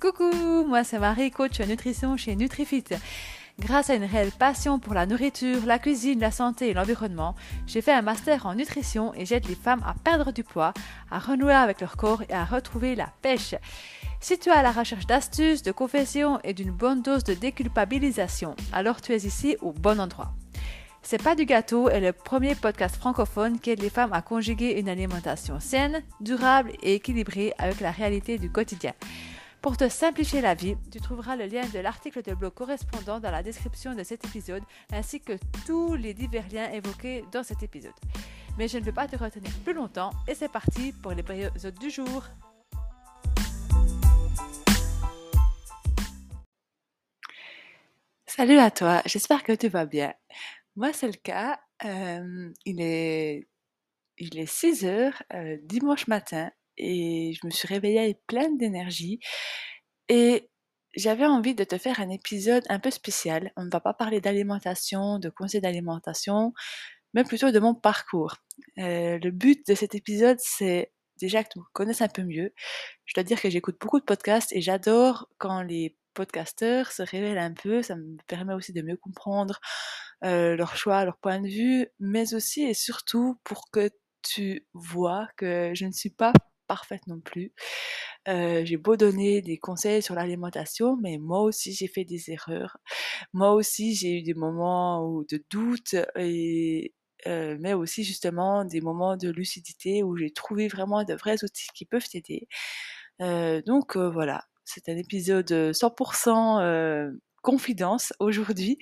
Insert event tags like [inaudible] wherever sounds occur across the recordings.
Coucou, moi c'est Marie, coach nutrition chez NutriFit. Grâce à une réelle passion pour la nourriture, la cuisine, la santé et l'environnement, j'ai fait un master en nutrition et j'aide les femmes à perdre du poids, à renouer avec leur corps et à retrouver la pêche. Si tu es à la recherche d'astuces, de confessions et d'une bonne dose de déculpabilisation, alors tu es ici au bon endroit. C'est pas du gâteau est le premier podcast francophone qui aide les femmes à conjuguer une alimentation saine, durable et équilibrée avec la réalité du quotidien. Pour te simplifier la vie, tu trouveras le lien de l'article de blog correspondant dans la description de cet épisode, ainsi que tous les divers liens évoqués dans cet épisode. Mais je ne veux pas te retenir plus longtemps et c'est parti pour l'épisode du jour. Salut à toi, j'espère que tu vas bien. Moi c'est le cas, euh, il, est, il est 6 heures euh, dimanche matin et je me suis réveillée pleine d'énergie et j'avais envie de te faire un épisode un peu spécial. On ne va pas parler d'alimentation, de conseils d'alimentation, mais plutôt de mon parcours. Euh, le but de cet épisode, c'est déjà que tu me connaisses un peu mieux. Je dois dire que j'écoute beaucoup de podcasts et j'adore quand les podcasteurs se révèlent un peu. Ça me permet aussi de mieux comprendre euh, leur choix, leur point de vue, mais aussi et surtout pour que tu vois que je ne suis pas parfaite non plus. j'ai beau donner des conseils sur l'alimentation, mais moi aussi j'ai fait des erreurs. Moi aussi j'ai eu des moments de doute et mais aussi justement des moments de lucidité où j'ai trouvé vraiment de vrais outils qui peuvent t'aider. donc voilà, c'est un épisode 100% confidence aujourd'hui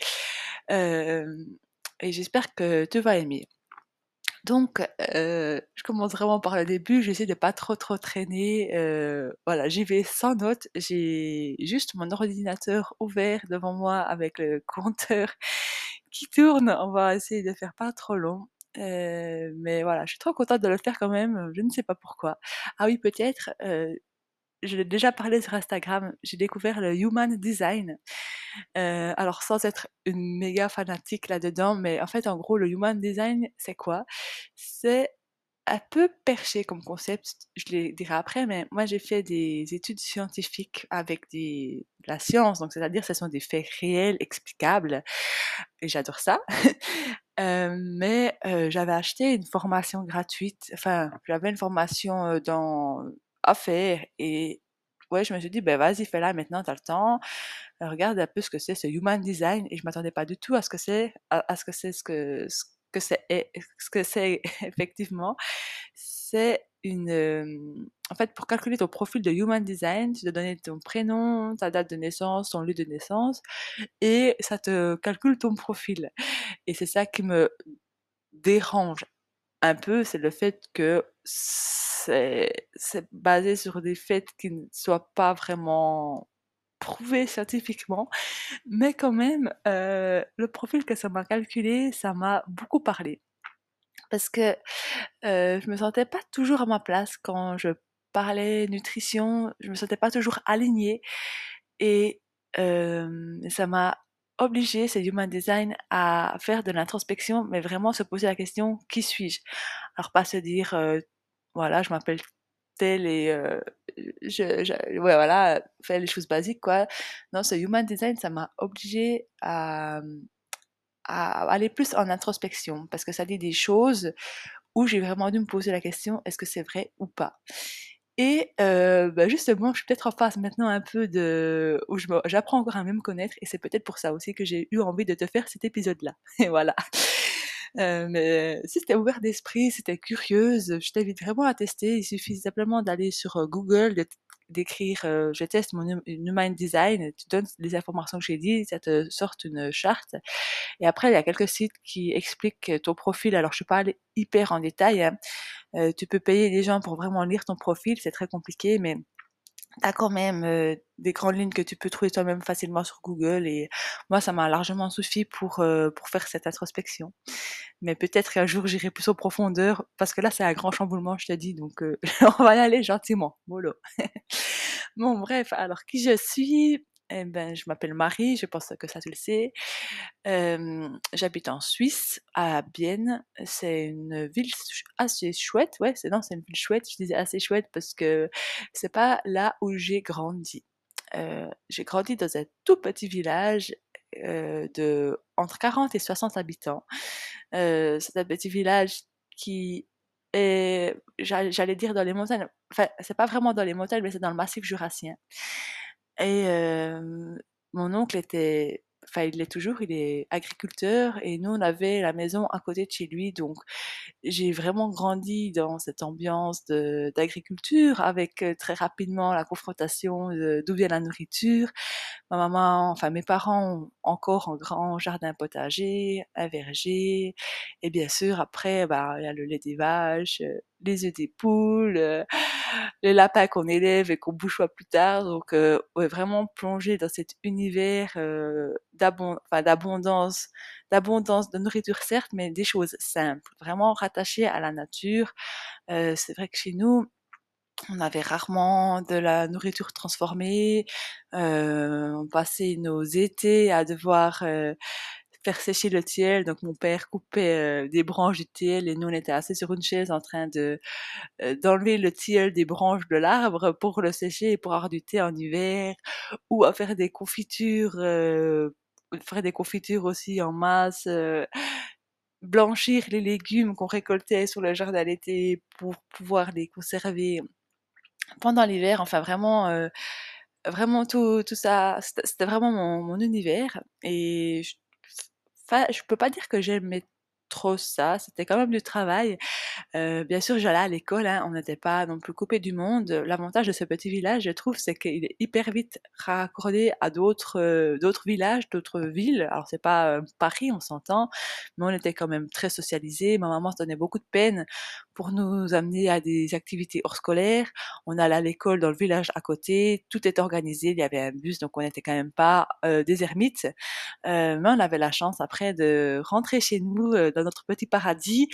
et j'espère que tu vas aimer. Donc, euh, je commence vraiment par le début, j'essaie de pas trop trop traîner. Euh, voilà, j'y vais sans notes. J'ai juste mon ordinateur ouvert devant moi avec le [laughs] compteur qui tourne. On va essayer de faire pas trop long. Euh, mais voilà, je suis trop contente de le faire quand même. Je ne sais pas pourquoi. Ah oui, peut-être. Je l'ai déjà parlé sur Instagram. J'ai découvert le Human Design. Euh, alors sans être une méga fanatique là-dedans, mais en fait en gros le human design c'est quoi? C'est un peu perché comme concept, je le dirai après, mais moi j'ai fait des études scientifiques avec des, de la science, donc c'est-à-dire ce sont des faits réels, explicables, et j'adore ça. [laughs] euh, mais euh, j'avais acheté une formation gratuite, enfin j'avais une formation dans à faire et ouais, je me suis dit, ben vas-y, fais-la maintenant, t'as le temps. Regarde un peu ce que c'est ce human design. Et je m'attendais pas du tout à ce que c'est, à, ce que c'est ce que, ce que c'est, ce que c'est [laughs] effectivement. C'est une, en fait, pour calculer ton profil de human design, tu dois donner ton prénom, ta date de naissance, ton lieu de naissance, et ça te calcule ton profil. Et c'est ça qui me dérange un peu, c'est le fait que c'est basé sur des faits qui ne soient pas vraiment prouvés scientifiquement, mais quand même, euh, le profil que ça m'a calculé, ça m'a beaucoup parlé. Parce que euh, je me sentais pas toujours à ma place quand je parlais nutrition, je me sentais pas toujours alignée et euh, ça m'a obligé, c'est Human Design, à faire de l'introspection, mais vraiment se poser la question qui suis-je? Alors pas se dire euh, voilà, je m'appelle tel et euh, je, je, voilà, faire les choses basiques quoi. Non, ce Human Design, ça m'a obligé à, à aller plus en introspection parce que ça dit des choses où j'ai vraiment dû me poser la question est-ce que c'est vrai ou pas? Et bah justement, je suis peut-être en phase maintenant un peu de où j'apprends encore à me connaître, et c'est peut-être pour ça aussi que j'ai eu envie de te faire cet épisode-là. [laughs] Et voilà. Euh, mais si t'es ouvert d'esprit, si t'es curieuse, je t'invite vraiment à tester. Il suffit simplement d'aller sur euh, Google, d'écrire euh, je teste mon human design, tu donnes les informations que j'ai dit, ça te sort une charte. Et après, il y a quelques sites qui expliquent ton profil. Alors, je allée hyper en détail. Hein. Euh, tu peux payer des gens pour vraiment lire ton profil, c'est très compliqué, mais tu as quand même euh, des grandes lignes que tu peux trouver toi-même facilement sur Google et moi ça m'a largement suffi pour euh, pour faire cette introspection. Mais peut-être qu'un jour j'irai plus en profondeur parce que là c'est un grand chamboulement je te dis donc [laughs] on va y aller gentiment mollo. [laughs] bon bref alors qui je suis? Eh ben, je m'appelle Marie, je pense que ça tu le sais. J'habite en Suisse, à Bienne. C'est une ville assez chouette. Ouais, c'est non, c'est une ville chouette. Je disais assez chouette parce que c'est pas là où j'ai grandi. heu, j'ai grandi dans un tout petit village, heu, de entre 40 et 60 habitants. Heu, c'est un petit village qui est j'all j'allais dire dans les montagnes, enfin, c'est pas vraiment dans les montagnes, mais c'est dans le massif jurassien et mon oncle était enfin, il l'est toujours, il est agriculteur et nous, on avait la maison à côté de chez lui, donc j'ai vraiment grandi dans cette ambiance d'agriculture avec, très rapidement la confrontation d'où vient la nourriture. Ma maman enfin mes parents ont encore un grand jardin potager, un verger et bien sûr après, bah, il y a le lait des vaches, les œufs des poules, heu, les lapins qu'on élève et qu'on bouchoie plus tard donc heu, ouais, vraiment plongée dans cet univers, enfin d'abondance d'abondance de nourriture certes, mais des choses simples, vraiment rattachées à la nature. Heu, c'est vrai que chez nous, on avait rarement de la nourriture transformée, heu, on passait nos étés à devoir, heu, faire sécher le tilleul, donc mon père coupait, heu, des branches du tilleul et nous on était assis sur une chaise en train de, heu, d'enlever le tilleul des branches de l'arbre pour le sécher et pour avoir du thé en hiver ou à faire des confitures, heu, faire des confitures aussi en masse, blanchir les légumes qu'on récoltait sur le jardin l'été pour pouvoir les conserver pendant l'hiver, enfin vraiment, vraiment tout tout ça, c'était vraiment mon mon univers et j enfin, je peux pas dire que j'aimais trop ça, c'était quand même du travail. Heu, bien sûr, j'allais à l'école, hein, on n'était pas non plus coupés du monde. L'avantage de ce petit village, je trouve, c'est qu'il est hyper vite raccordé à d'autres, d'autres villages, d'autres villes. Alors c'est pas, heu, Paris, on s'entend, mais on était quand même très socialisés. Ma maman se donnait beaucoup de peine pour nous amener à des activités hors scolaires. On allait à l'école dans le village à côté, tout était organisé, il y avait un bus, donc on n'était quand même pas, heu, des ermites. Heu, mais on avait la chance après de rentrer chez nous, heu, dans notre petit paradis.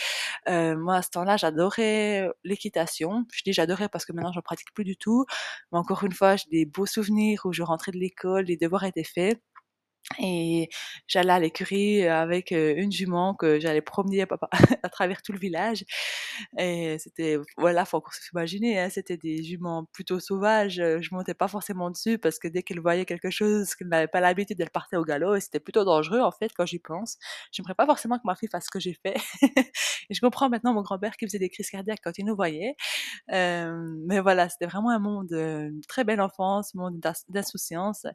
Moi à ce temps-là, j'adorais l'équitation. Je dis j'adorais parce que maintenant j'en pratique plus du tout, mais encore une fois, j'ai des beaux souvenirs où je rentrais de l'école, les devoirs étaient faits et j'allais à l'écurie avec, une jument que j'allais promener à [laughs] à travers tout le village et c'était voilà, faut encore s'imaginer, hein, c'était des juments plutôt sauvages, je montais pas forcément dessus parce que dès qu'elles voyaient quelque chose qu'elles n'avaient pas l'habitude, elles partaient au galop et c'était plutôt dangereux en fait quand j'y pense. J'aimerais pas forcément que ma fille fasse ce que j'ai fait [laughs] et je comprends maintenant mon grand-père qui faisait des crises cardiaques quand il nous voyait. Hem, mais voilà, c'était vraiment un monde, une très belle enfance, monde d'ins d'insouciance.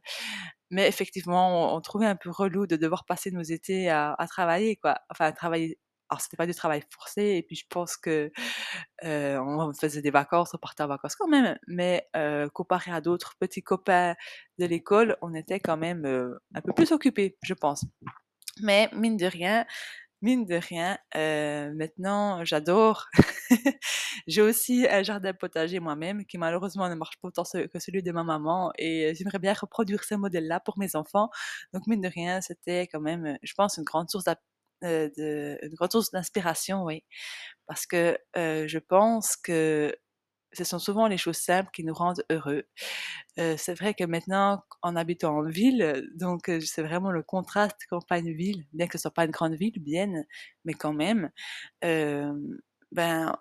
Mais effectivement, on trouvait un peu relou de devoir passer nos étés à à travailler quoi. Enfin à travailler alors c'était pas du travail forcé et puis je pense que, heu, on faisait des vacances, on partait en vacances quand même, mais heu, comparé à d'autres petits copains de l'école, on était quand même, heu, un peu plus occupés, je pense. Mais mine de rien mine de rien, heu, maintenant j'adore. [laughs] J'ai aussi un jardin potager moi-même qui malheureusement ne marche pas autant que celui de ma maman et j'aimerais bien reproduire ce modèle-là pour mes enfants. Donc mine de rien, c'était quand même, heu, je pense une grande source d'ap heu, de une grande source d'inspiration, oui. Parce que, heu, je pense que ce sont souvent les choses simples qui nous rendent heureux. Heu, c'est vrai que maintenant, en habitant en ville, donc heu, c'est vraiment le contraste campagne-ville, bien que ce soit pas une grande ville, Bienne, mais quand même, hem, ben,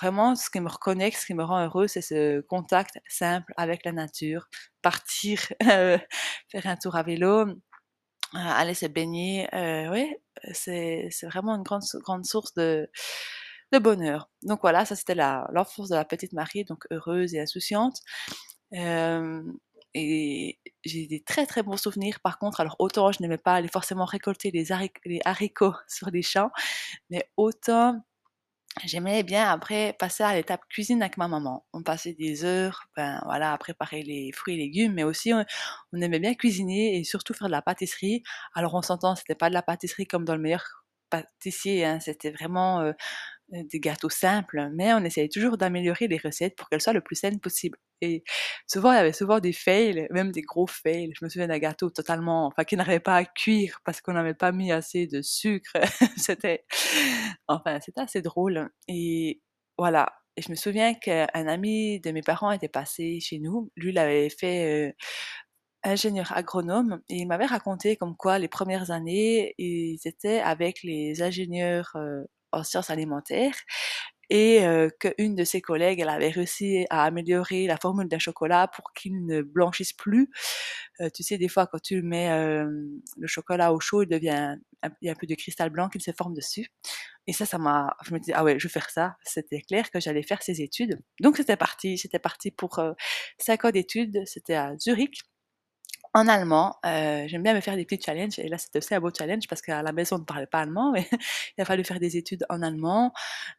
vraiment ce qui me reconnecte, ce qui me rend heureux, c'est ce contact simple avec la nature. Partir, [laughs] faire un tour à vélo, aller se baigner, ouais, c'est vraiment une grande grande source de de bonheur. Donc voilà, ça c'était l'enfance de la petite Marie, donc heureuse et insouciante. Et j'ai des très, très bons souvenirs par contre, alors autant je n'aimais pas aller forcément récolter les haric les haricots [laughs] sur les champs, mais autant j'aimais bien après passer à l'étape cuisine avec ma maman. On passait des heures, ben, voilà, à préparer les fruits et légumes, mais aussi on aimait bien cuisiner et surtout faire de la pâtisserie. Alors on s'entend, c'était pas de la pâtisserie comme dans le meilleur pâtissier, hein, c'était vraiment, des gâteaux simples, mais on essayait toujours d'améliorer les recettes pour qu'elles soient le plus saines possible et souvent, il y avait souvent des fails, même des gros fails. Je me souviens d'un gâteau totalement enfin qui n'arrivait pas à cuire parce qu'on n'avait pas mis assez de sucre. [laughs] C'était enfin, c'était assez drôle et voilà et je me souviens qu'un ami de mes parents était passé chez nous. Lui, il avait fait, heu, ingénieur agronome et il m'avait raconté comme quoi les premières années, ils étaient avec les ingénieurs, heu, en sciences alimentaires et qu'une de ses collègues, elle avait réussi à améliorer la formule d'un chocolat pour qu'il ne blanchisse plus. Tu sais, des fois, quand tu mets le chocolat au chaud, il devient, il y a un peu de cristal blanc qui se forme dessus. Et ça, ça m'a, je me disais, ah ouais, je vais faire ça. C'était clair que j'allais faire ces études. Donc, c'était parti. C'était parti pour cinq ans d'études. C'était à Zurich en allemand. Euh, j'aime bien me faire des petits challenges et là c'était aussi un beau challenge parce qu'à la maison on ne parlait pas allemand mais [laughs] il a fallu faire des études en allemand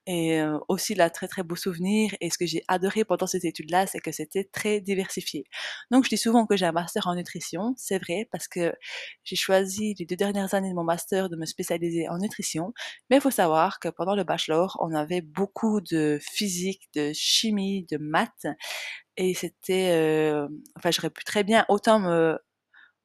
et euh, aussi là très très beau souvenir et ce que j'ai adoré pendant ces études-là c'est que c'était très diversifié. Donc je dis souvent que j'ai un master en nutrition, c'est vrai parce que j'ai choisi les deux dernières années de mon master de me spécialiser en nutrition mais il faut savoir que pendant le bachelor on avait beaucoup de physique, de chimie, de maths et c'était, euh, enfin, j'aurais pu très bien autant me,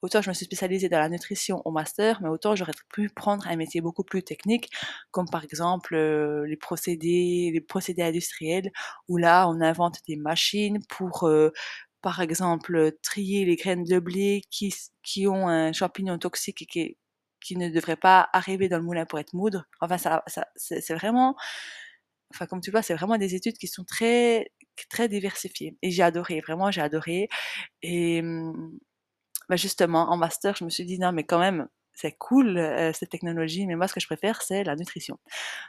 autant je me suis spécialisée dans la nutrition au master, mais autant j'aurais pu prendre un métier beaucoup plus technique, comme par exemple euh, les procédés, les procédés industriels, où là on invente des machines pour, euh, par exemple, trier les graines de blé qui, qui ont un champignon toxique et qui, qui ne devrait pas arriver dans le moulin pour être moudre. Enfin, ça, ça c'est vraiment, enfin, comme tu vois, c'est vraiment des études qui sont très très diversifié. Et j'ai adoré, vraiment, j'ai adoré. Et mmh, bah justement, en master, je me suis dit, non, mais quand même, c'est cool, euh, cette technologie, mais moi, ce que je préfère, c'est la nutrition.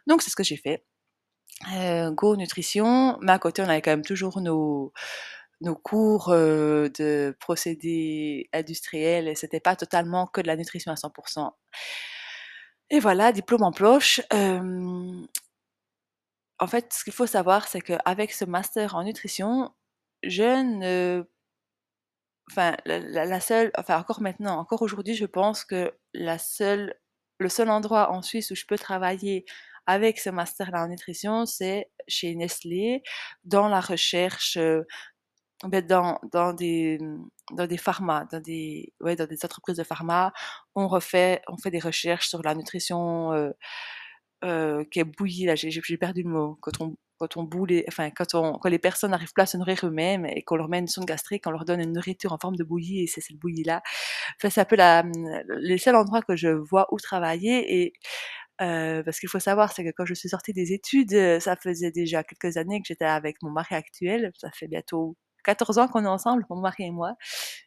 Donc, c'est ce que j'ai fait. Euh, Go Nutrition, mais à côté, on avait quand même toujours nos, nos cours euh, de procédés industriels, et c'était pas totalement que de la nutrition à 100%. Et voilà, diplôme en poche. Euh, en fait, ce qu'il faut savoir, c'est qu'avec ce master en nutrition, je ne enfin la, seule enfin encore maintenant, encore aujourd'hui, je pense que la seule le seul endroit en Suisse où je peux travailler avec ce master-là en nutrition, c'est chez Nestlé, dans la recherche, euh, ben, dans, dans des dans des pharma, dans des ouais, dans des entreprises de pharma, on refait on fait des recherches sur la nutrition euh, euh, qui est bouillie, là, j'ai perdu le mot, quand on, quand on boule, enfin, quand, on, quand les personnes n'arrivent pas à se nourrir eux-mêmes et qu'on leur met une sonde gastrique, on leur donne une nourriture en forme de bouillie et c'est cette bouillie-là. Enfin, c'est un peu la, les seuls endroits que je vois où travailler et euh, parce qu'il faut savoir, c'est que quand je suis sortie des études, ça faisait déjà quelques années que j'étais avec mon mari actuel. Ça fait bientôt 14 ans qu'on est ensemble, mon mari et moi.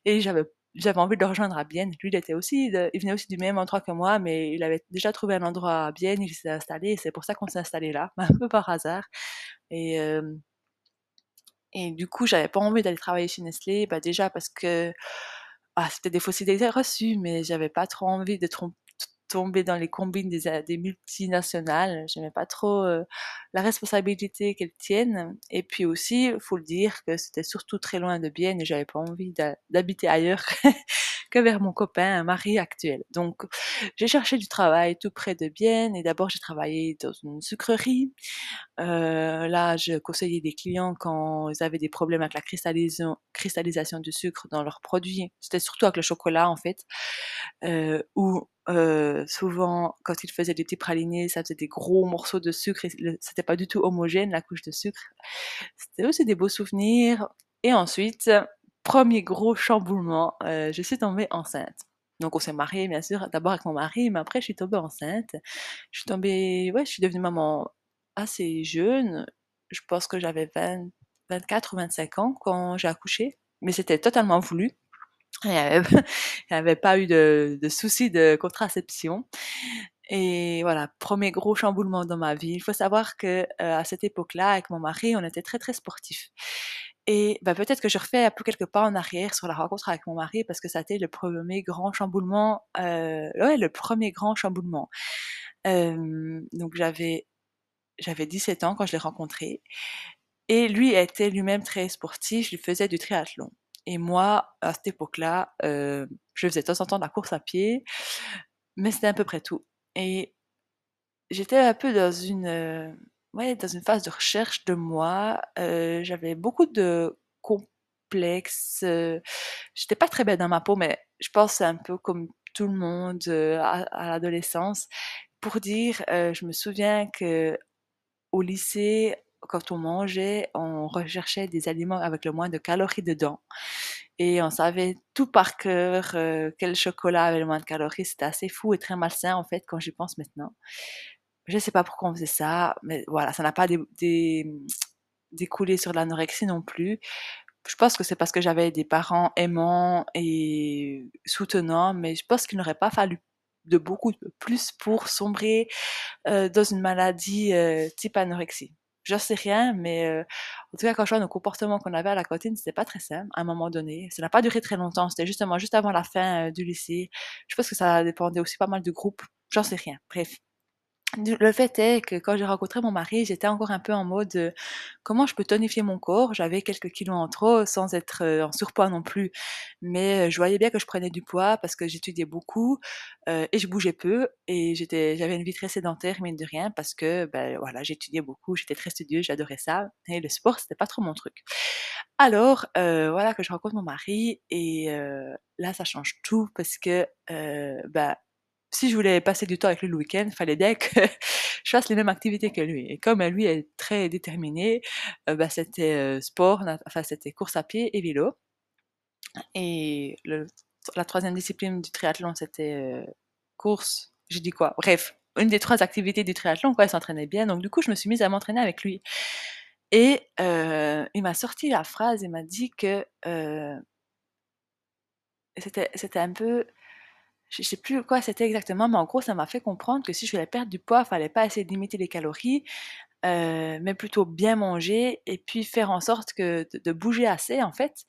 Et j'avais j'avais envie de le rejoindre à Bienne. Lui, il était aussi, il venait aussi du même endroit que moi, mais il avait déjà trouvé un endroit à Bienne, il s'est installé, et c'est pour ça qu'on s'est installé là, [laughs] un peu par hasard. Et, euh, et du coup, j'avais pas envie d'aller travailler chez Nestlé, bah déjà parce que ah, c'était des fausses idées reçues, mais j'avais pas trop envie de tromper tomber dans les combines des, des multinationales. J'aimais pas trop euh, la responsabilité qu'elles tiennent. Et puis aussi, faut le dire que c'était surtout très loin de Bienne et j'avais pas envie d'habiter ailleurs [laughs] vers mon copain, un mari actuel. Donc, j'ai cherché du travail tout près de Bienne et d'abord j'ai travaillé dans une sucrerie. Euh, là, je conseillais des clients quand ils avaient des problèmes avec la cristallisation, cristallisation du sucre dans leurs produits. C'était surtout avec le chocolat en fait, euh, où euh, souvent quand ils faisaient des petits pralinés, ça faisait des gros morceaux de sucre. C'était pas du tout homogène la couche de sucre. C'était aussi des beaux souvenirs. Et ensuite, premier gros chamboulement, euh, je suis tombée enceinte. Donc on s'est marié bien sûr, d'abord avec mon mari, mais après je suis tombée enceinte. Je suis tombée, ouais, je suis devenue maman assez jeune. Je pense que j'avais 24 ou 25 ans quand j'ai accouché, mais c'était totalement voulu. Il n'y [laughs] avait, pas eu de, de soucis de contraception. Et voilà, premier gros chamboulement dans ma vie. Il faut savoir que euh, à cette époque-là, avec mon mari, on était très très sportifs. Et bah, peut-être que je refais un peu quelques pas en arrière sur la rencontre avec mon mari parce que ça a été le premier grand chamboulement, euh, ouais, le premier grand chamboulement. Euh, donc j'avais j'avais 17 ans quand je l'ai rencontré et lui était lui-même très sportif, il faisait du triathlon. Et moi, à cette époque-là, euh, je faisais de temps en temps de la course à pied, mais c'était à peu près tout. Et j'étais un peu dans une euh, ouais, dans une phase de recherche de moi. J'avais beaucoup de complexes. Euh, j'étais pas très belle dans ma peau, mais je pense un peu comme tout le monde à, à l'adolescence. Pour dire, je me souviens que au lycée, quand on mangeait, on recherchait des aliments avec le moins de calories dedans. Et on savait tout par cœur quel chocolat avait le moins de calories. C'était assez fou et très malsain en fait quand j'y pense maintenant. Je sais pas pourquoi on faisait ça, mais voilà, ça n'a pas dé dé découlé sur l'anorexie non plus. Je pense que c'est parce que j'avais des parents aimants et soutenants, mais je pense qu'il n'aurait pas fallu de beaucoup plus pour sombrer, heu, dans une maladie, heu, type anorexie. J'en sais rien, mais heu, en tout cas, quand je vois nos comportements qu'on avait à la cantine, c'était pas très simple à un moment donné. Ça n'a pas duré très longtemps, c'était justement juste avant la fin, du lycée. Je pense que ça dépendait aussi pas mal du groupe, j'en sais rien, bref. Le fait est que quand j'ai rencontré mon mari, j'étais encore un peu en mode, heu, comment je peux tonifier mon corps? J'avais quelques kilos en trop sans être, heu, en surpoids non plus, mais heu, je voyais bien que je prenais du poids parce que j'étudiais beaucoup, et je bougeais peu et j'avais une vie très sédentaire mine de rien parce que, ben, voilà, j'étudiais beaucoup, j'étais très studieuse, j'adorais ça et le sport, c'était pas trop mon truc. Alors, voilà que je rencontre mon mari et là ça change tout parce que, bah si je voulais passer du temps avec lui le week-end, fallait bien que [laughs] je fasse les mêmes activités que lui. Et comme lui est très déterminé, euh, bah, c'était euh, sport, enfin c'était course à pied et vélo. Et la troisième discipline du triathlon, c'était euh, course. J'ai dit quoi? Bref, une des trois activités du triathlon, quoi, il s'entraînait bien. Donc du coup, je me suis mise à m'entraîner avec lui. Et il m'a sorti la phrase, il m'a dit que c'était, c'était un peu je sais plus quoi c'était exactement, mais en gros, ça m'a fait comprendre que si je voulais perdre du poids, il fallait pas essayer de limiter les calories, euh, mais plutôt bien manger et puis faire en sorte que de, bouger assez en fait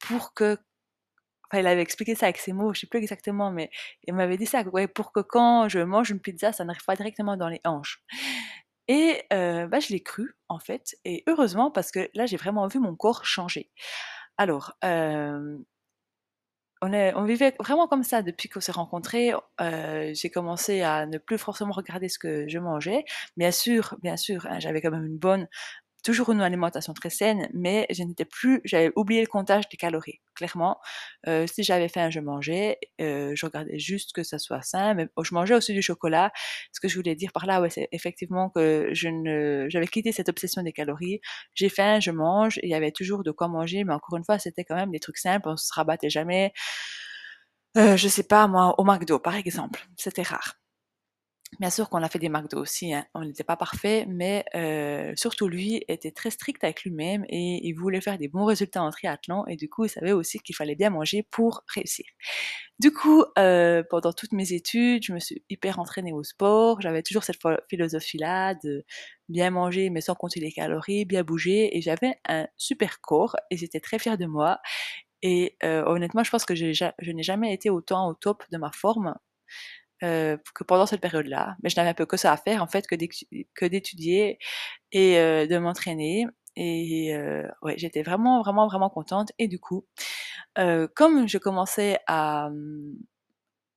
pour que enfin il avait expliqué ça avec ses mots, je sais plus exactement, mais il m'avait dit ça, pour que quand je mange une pizza, ça n'arrive pas directement dans les hanches. Et euh, bah, je l'ai cru en fait, et heureusement parce que là j'ai vraiment vu mon corps changer. Alors, euh, on, vivait vraiment comme ça depuis qu'on s'est rencontrés. Euh, j'ai commencé à ne plus forcément regarder ce que je mangeais. Bien sûr, bien sûr, hein, j'avais quand même une bonne toujours une alimentation très saine, mais je n'étais plus, j'avais oublié le comptage des calories. Clairement, euh, si j'avais faim, je mangeais, euh, je regardais juste que ça soit sain, mais je mangeais aussi du chocolat. Ce que je voulais dire par là, c'est effectivement que je ne, j'avais quitté cette obsession des calories. J'ai faim, je mange, il y avait toujours de quoi manger, mais encore une fois, c'était quand même des trucs simples, on se rabattait jamais. Euh, je sais pas moi, au McDo par exemple, c'était rare. Bien sûr qu'on a fait des McDo aussi, hein. on n'était pas parfait, mais euh, surtout lui était très strict avec lui-même et il voulait faire des bons résultats en triathlon et du coup il savait aussi qu'il fallait bien manger pour réussir. Du coup, euh, pendant toutes mes études, je me suis hyper entraînée au sport, j'avais toujours cette philosophie-là de bien manger mais sans compter les calories, bien bouger et j'avais un super corps et j'étais très fière de moi et euh, honnêtement je pense que je n'ai jamais été autant au top de ma forme euh, que pendant cette période-là. Mais je n'avais un peu que ça à faire, en fait, que d'étudier et euh, de m'entraîner. Et euh, ouais, j'étais vraiment, vraiment, vraiment contente. Et du coup, comme je commençais à, mmh,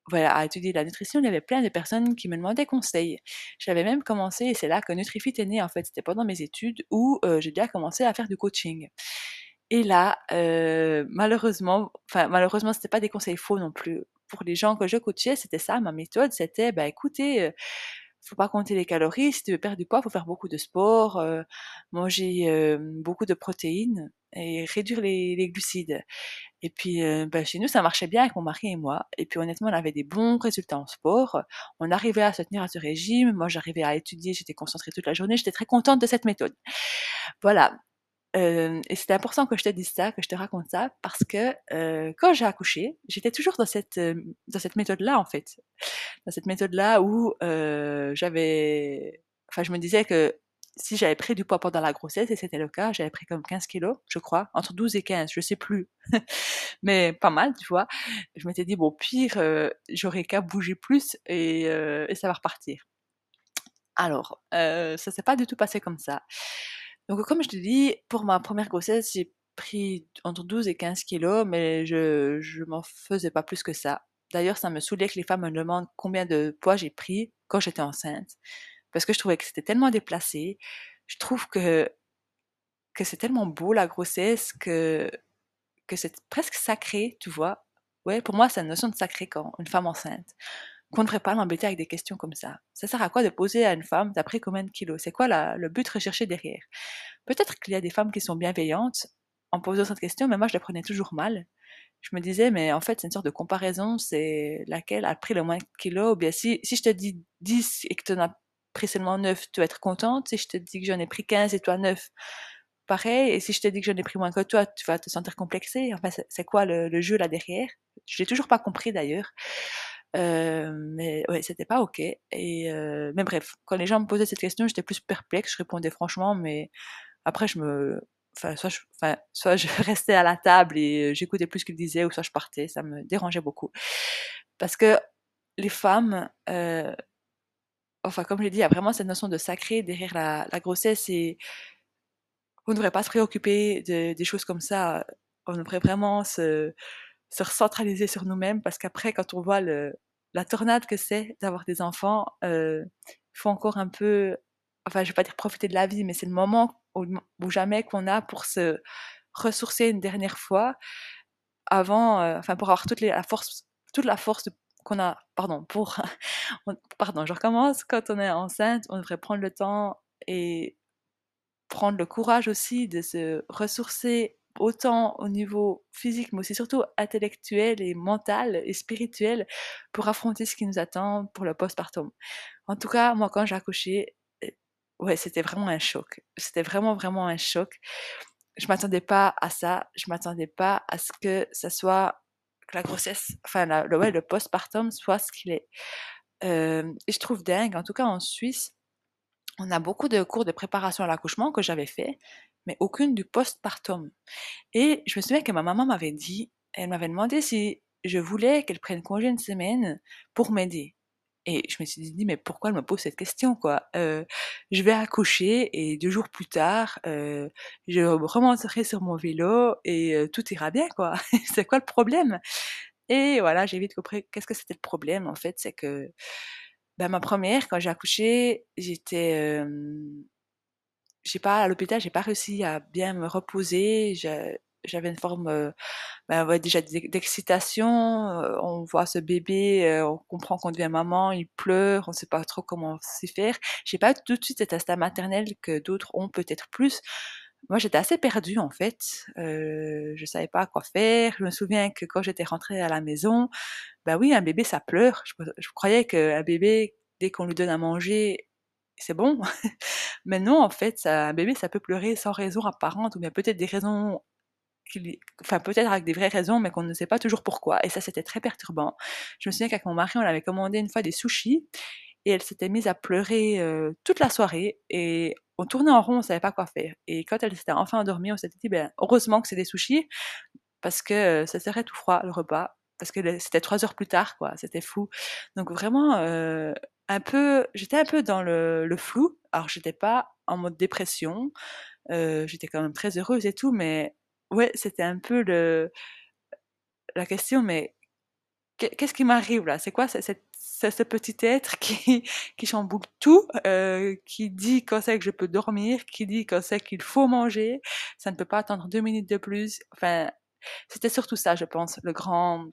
voilà, à étudier la nutrition, il y avait plein de personnes qui me demandaient conseil. J'avais même commencé, et c'est là que NutriFit est né, en fait, c'était pendant mes études, où j'ai déjà commencé à faire du coaching. Et là, malheureusement, enfin malheureusement, c'était pas des conseils faux non plus pour les gens que je coachais, c'était ça, ma méthode, c'était, bah écoutez, euh, faut pas compter les calories, si tu veux perdre du poids, faut faire beaucoup de sport, euh, manger euh, beaucoup de protéines et réduire les, glucides. Et puis, bah, chez nous, ça marchait bien avec mon mari et moi. Et puis, honnêtement, on avait des bons résultats en sport. On arrivait à se tenir à ce régime. Moi, j'arrivais à étudier, j'étais concentrée toute la journée. J'étais très contente de cette méthode. Voilà et c'était important que je te dise ça, que je te raconte ça, parce que euh, quand j'ai accouché, j'étais toujours dans cette dans cette méthode-là en fait, dans cette méthode-là où euh, j'avais, enfin je me disais que si j'avais pris du poids pendant la grossesse, et c'était le cas, j'avais pris comme 15 kilos, je crois, entre 12 et 15, je sais plus, [laughs] mais pas mal, tu vois. Je m'étais dit bon pire, euh, j'aurais qu'à bouger plus et, et ça va repartir. Alors, ça s'est pas du tout passé comme ça. Donc comme je te dis, pour ma première grossesse, j'ai pris entre 12 et 15 kilos, mais je je m'en faisais pas plus que ça. D'ailleurs, ça me saoulait que les femmes me demandent combien de poids j'ai pris quand j'étais enceinte, parce que je trouvais que c'était tellement déplacé. Je trouve que que c'est tellement beau la grossesse que que c'est presque sacré, tu vois. Ouais, pour moi, c'est une notion de sacré quand une femme enceinte qu'on ne devrait pas l'embêter avec des questions comme ça. Ça sert à quoi de poser à une femme, t'as pris combien de kilos? C'est quoi le but recherché derrière? Peut-être qu'il y a des femmes qui sont bienveillantes en posant cette question, mais moi je la prenais toujours mal. Je me disais, mais en fait, c'est une sorte de comparaison, c'est laquelle a pris le moins de kilos, ou bien si, si je te dis 10 et que tu en as pris seulement 9, tu vas être contente. Si je te dis que j'en ai pris 15 et toi 9, pareil. Et si je te dis que j'en ai pris moins que toi, tu vas te sentir complexé. Enfin, c'est quoi le, le, jeu là derrière? Je l'ai toujours pas compris d'ailleurs. Euh, mais ouais, c'était pas ok. Et euh, mais bref, quand les gens me posaient cette question, j'étais plus perplexe. Je répondais franchement, mais après je me, enfin soit je, [laughs] restais à la table et j'écoutais plus ce qu'ils disaient, ou soit je partais. Ça me dérangeait beaucoup parce que les femmes, euh, enfin comme je l'ai dit, il y a vraiment cette notion de sacré derrière la, la grossesse et on ne devrait pas se préoccuper de, des choses comme ça. On devrait vraiment se se recentraliser sur nous-mêmes parce qu'après, quand on voit la tornade que c'est d'avoir des enfants, euh, il faut encore un peu, enfin, je vais pas dire profiter de la vie, mais c'est le moment où jamais qu'on a pour se ressourcer une dernière fois avant, euh, enfin, pour avoir toute la force, toute la force qu'on a, pardon, pour, [laughs] pardon, je recommence, quand on est enceinte, on devrait prendre le temps et prendre le courage aussi de se ressourcer autant au niveau physique, mais aussi surtout intellectuel et mental et spirituel pour affronter ce qui nous attend pour le postpartum. En tout cas, moi, quand j'ai accouché, euh, ouais, c'était vraiment un choc. C'était vraiment, vraiment un choc. Je m'attendais pas à ça. Je m'attendais pas à ce que ça soit, la grossesse, enfin, le, ouais, le postpartum soit ce qu'il est. Euh, et je trouve dingue, en tout cas en Suisse, on a beaucoup de cours de préparation à l'accouchement que j'avais fait, mais aucune du postpartum. Et je me souviens que ma maman m'avait dit, elle m'avait demandé si je voulais qu'elle prenne congé une semaine pour m'aider. Et je me suis dit, mais pourquoi elle me pose cette question, quoi? Euh, Je vais accoucher et deux jours plus tard, euh, je remonterai sur mon vélo et euh, tout ira bien, quoi. [laughs] c'est quoi le problème? Et voilà, j'ai vite compris qu'est-ce que c'était le problème, en fait, c'est que ben, ma première, quand j'ai accouché, j'étais j'ai pas à l'hôpital, j'ai pas réussi à bien me reposer. J'avais une forme, euh, ben, ouais, déjà d'excitation. Euh, on voit ce bébé, euh, on comprend qu'on devient maman, il pleure, on sait pas trop comment s'y faire. J'ai pas tout de suite cet instinct maternel que d'autres ont peut-être plus. Moi, j'étais assez perdue en fait. Euh, je savais pas quoi faire. Je me souviens que quand j'étais rentrée à la maison, bah oui, un bébé ça pleure. Je, je croyais qu'un bébé, dès qu'on lui donne à manger, c'est bon. [laughs] Mais non, en fait, ça, un bébé, ça peut pleurer sans raison apparente, ou bien peut-être des raisons, enfin peut-être avec des vraies raisons, mais qu'on ne sait pas toujours pourquoi. Et ça, c'était très perturbant. Je me souviens qu'avec mon mari, on avait commandé une fois des sushis, et elle s'était mise à pleurer euh, toute la soirée, et on tournait en rond, on savait pas quoi faire. Et quand elle s'était enfin endormie, on s'était dit, ben, heureusement que c'est des sushis, parce que euh, ça serait tout froid, le repas parce que c'était trois heures plus tard, quoi. C'était fou. Donc vraiment, euh, un peu, j'étais un peu dans le, le flou. Alors j'étais pas en mode dépression. Euh, j'étais quand même très heureuse et tout, mais ouais, c'était un peu le la question. Mais qu'est-ce qui m'arrive là? C'est quoi cette c'est ce petit être qui, [laughs] qui chamboule tout, euh, qui dit quand c'est que je peux dormir, qui dit quand c'est qu'il faut manger, ça ne peut pas attendre deux minutes de plus. Enfin, c'était surtout ça, je pense, le grand,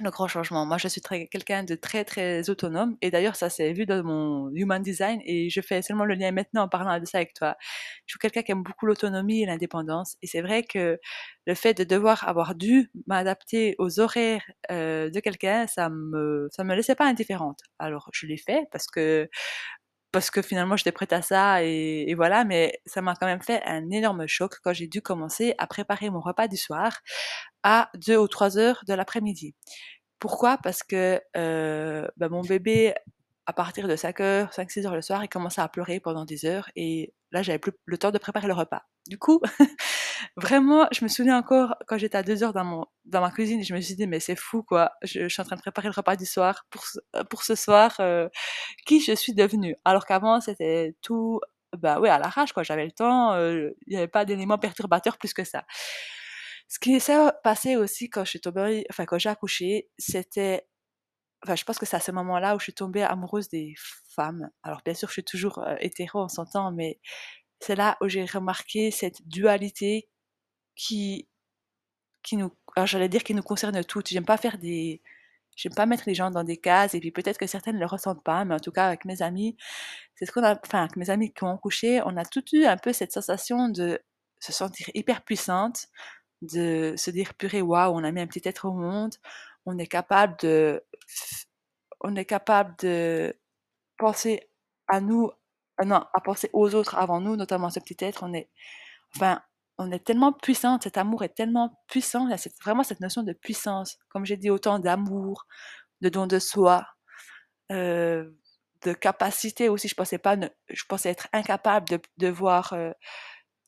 le grand changement. Moi, je suis quelqu'un de très, très autonome. Et d'ailleurs, ça s'est vu dans mon human design. Et je fais seulement le lien maintenant en parlant de ça avec toi. Je suis quelqu'un qui aime beaucoup l'autonomie et l'indépendance. Et c'est vrai que le fait de devoir avoir dû m'adapter aux horaires euh, de quelqu'un, ça me, ça me laissait pas indifférente. Alors, je l'ai fait parce que parce que finalement j'étais prête à ça et, voilà, mais ça m'a quand même fait un énorme choc quand j'ai dû commencer à préparer mon repas du soir à 2 ou 3 heures de l'après-midi. Pourquoi? Parce que euh, bah, mon bébé, à partir de 5 heures, 5-6 heures le soir, il commençait à pleurer pendant des heures et là j'avais plus le temps de préparer le repas. Du coup, vraiment, je me souviens encore quand j'étais à 2 heures dans, mon, dans ma cuisine, je me suis dit mais c'est fou quoi, je, suis en train de préparer le repas du soir pour, pour ce soir, euh, qui je suis devenue. Alors qu'avant c'était tout bah ouais à l'arrache quoi, j'avais le temps, euh, il euh, n'y avait pas d'éléments perturbateurs plus que ça. Ce qui s'est passé aussi quand je suis tombée, enfin quand j'ai accouché, c'était, enfin je pense que c'est à ce moment-là où je suis tombée amoureuse des femmes. Alors bien sûr, je suis toujours euh, hétéro, on s'entend, mais c'est là où j'ai remarqué cette dualité qui, qui nous, j'allais dire qui nous concerne toutes. J'aime pas faire des, j'aime pas mettre les gens dans des cases et puis peut-être que certaines ne le ressentent pas, mais en tout cas avec mes amis, c'est ce qu'on a, enfin avec mes amis qui ont couché, on a tout eu un peu cette sensation de se sentir hyper puissante, de se dire purée waouh on a mis un petit être au monde on est capable de on est capable de penser à nous, euh, non, à penser aux autres avant nous, notamment ce petit être, on est, enfin, on est tellement puissant, cet amour est tellement puissant, il vraiment cette notion de puissance, comme j'ai dit, autant d'amour, de don de soi, euh, de capacité aussi. Je pensais pas, je pensais être incapable de, voir, euh,